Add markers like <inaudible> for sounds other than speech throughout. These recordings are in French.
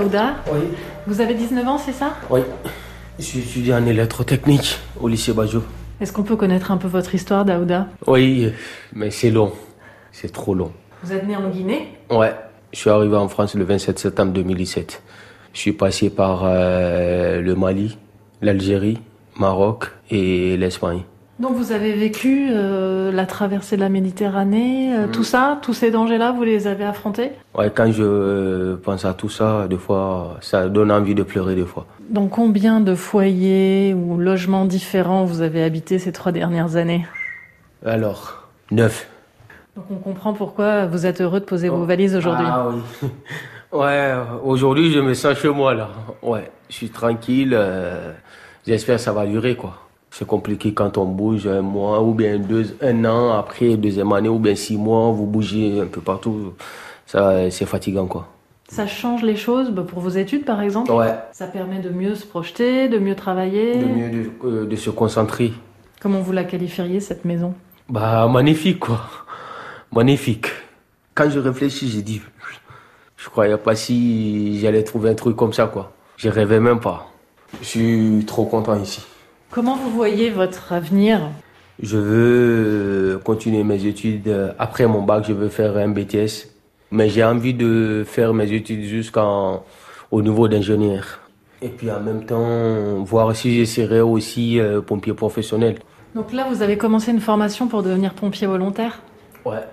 Daouda. Oui. Vous avez 19 ans, c'est ça? Oui. Je suis étudiant en électrotechnique au lycée Bajo. Est-ce qu'on peut connaître un peu votre histoire, Daouda? Oui, mais c'est long. C'est trop long. Vous êtes né en Guinée? Ouais. Je suis arrivé en France le 27 septembre 2017. Je suis passé par euh, le Mali, l'Algérie, Maroc et l'Espagne. Donc vous avez vécu euh, la traversée de la Méditerranée, euh, tout ça, tous ces dangers-là, vous les avez affrontés? Ouais, quand je euh, pense à tout ça, des fois, ça donne envie de pleurer des fois. Dans combien de foyers ou logements différents vous avez habité ces trois dernières années? Alors, neuf. Donc on comprend pourquoi vous êtes heureux de poser vos valises aujourd'hui. Ah oui. <laughs> Ouais, aujourd'hui je me sens chez moi là. Ouais, je suis tranquille. euh, J'espère que ça va durer quoi. C'est compliqué quand on bouge un mois ou bien deux, un an après deuxième année ou bien six mois, vous bougez un peu partout. Ça, c'est fatigant quoi. Ça change les choses bah, pour vos études par exemple Ouais. Ça permet de mieux se projeter, de mieux travailler. De mieux de, euh, de se concentrer. Comment vous la qualifieriez cette maison? Bah magnifique quoi. Magnifique. Quand je réfléchis, j'ai dit, je croyais pas si j'allais trouver un truc comme ça quoi. Je rêvais même pas. Je suis trop content ici. Comment vous voyez votre avenir? Je veux continuer mes études. Après mon bac, je veux faire un BTS. Mais j'ai envie de faire mes études jusqu'au niveau d'ingénieur. Et puis en même temps, voir si j'essaierai aussi euh, pompier professionnel. Donc là, vous avez commencé une formation pour devenir pompier volontaire? Ouais.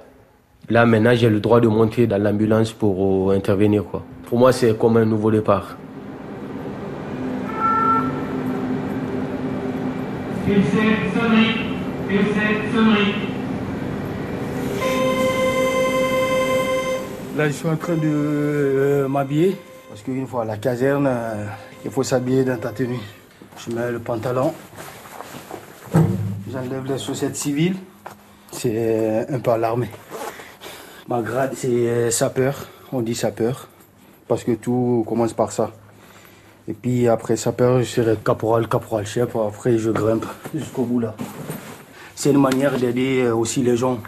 Là maintenant, j'ai le droit de monter dans l'ambulance pour euh, intervenir. Quoi. Pour moi, c'est comme un nouveau départ. Pulsez, sonnerie. Pulsez, sonnerie. Là, je suis en train de euh, m'habiller. Parce qu'une fois à la caserne, euh, il faut s'habiller dans ta tenue. Je mets le pantalon. J'enlève les chaussettes civiles. C'est euh, un peu à l'armée. Ma grade, c'est sapeur. On dit sapeur. Parce que tout commence par ça. Et puis après sapeur, je serai caporal, caporal chef. Après, je grimpe jusqu'au bout là. C'est une manière d'aider euh, aussi les gens.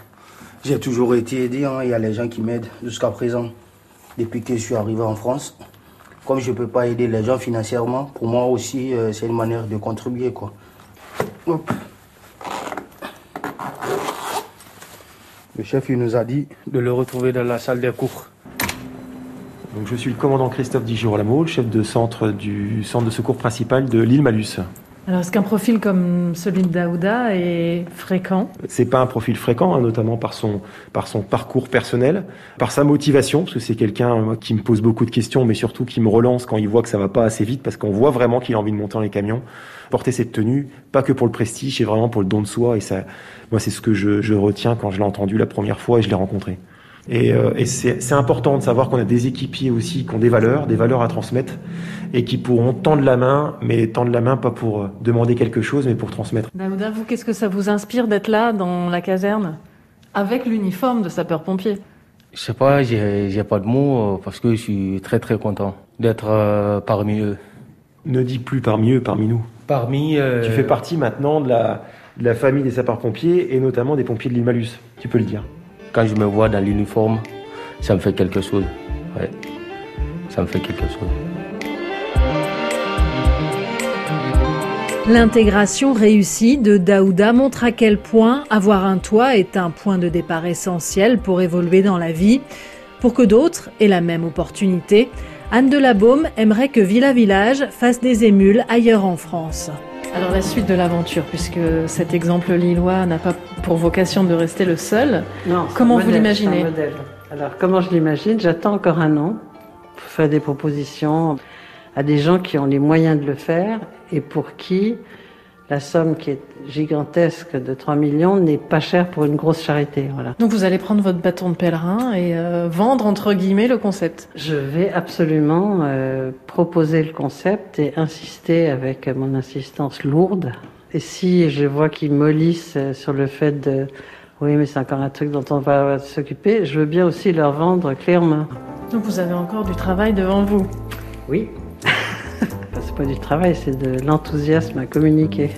J'ai toujours été aidé, hein. il y a les gens qui m'aident jusqu'à présent, depuis que je suis arrivé en France. Comme je ne peux pas aider les gens financièrement, pour moi aussi, euh, c'est une manière de contribuer. Quoi. Hop. Le chef il nous a dit de le retrouver dans la salle des cours. Donc, je suis le commandant Christophe Digirolamo, chef de centre du centre de secours principal de l'île Malus. Alors, est-ce qu'un profil comme celui de Daouda est fréquent? C'est pas un profil fréquent, hein, notamment par son, par son parcours personnel, par sa motivation, parce que c'est quelqu'un qui me pose beaucoup de questions, mais surtout qui me relance quand il voit que ça va pas assez vite, parce qu'on voit vraiment qu'il a envie de monter dans les camions. Porter cette tenue, pas que pour le prestige, c'est vraiment pour le don de soi, et ça, moi, c'est ce que je, je retiens quand je l'ai entendu la première fois et je l'ai rencontré. Et, euh, et c'est important de savoir qu'on a des équipiers aussi qui ont des valeurs, des valeurs à transmettre, et qui pourront tendre la main, mais tendre la main pas pour euh, demander quelque chose, mais pour transmettre. Daouda, vous, qu'est-ce que ça vous inspire d'être là, dans la caserne, avec l'uniforme de sapeur-pompier? Je sais pas, j'ai pas de mots euh, parce que je suis très très content d'être euh, parmi eux. Ne dis plus parmi eux, parmi nous. Parmi. euh, Tu fais partie maintenant de la, de la famille des sapeurs-pompiers et notamment des pompiers de l'île Malus. Tu peux le dire. Quand je me vois dans l'uniforme, ça me fait quelque chose. Ouais. Ça me fait quelque chose. L'intégration réussie de Daouda montre à quel point avoir un toit est un point de départ essentiel pour évoluer dans la vie. Pour que d'autres aient la même opportunité, Anne de la Baume aimerait que Villa Village fasse des émules ailleurs en France. Alors, la suite de l'aventure, puisque cet exemple lillois n'a pas pour vocation de rester le seul. Non, Comment vous l'imaginez. Alors, comment je l'imagine? J'attends encore un an pour faire des propositions à des gens qui ont les moyens de le faire et pour qui la somme qui est gigantesque de 3 millions n'est pas chère pour une grosse charité. Voilà. Donc, vous allez prendre votre bâton de pèlerin et euh, vendre, entre guillemets, le concept. Je vais absolument euh, proposer le concept et insister avec mon insistance lourde. Et si je vois qu'ils mollissent euh, sur le fait de oui, mais c'est encore un truc dont on va s'occuper, je veux bien aussi leur vendre clairement. Donc, vous avez encore du travail devant vous. Oui. C'est pas du travail, c'est de l'enthousiasme à communiquer.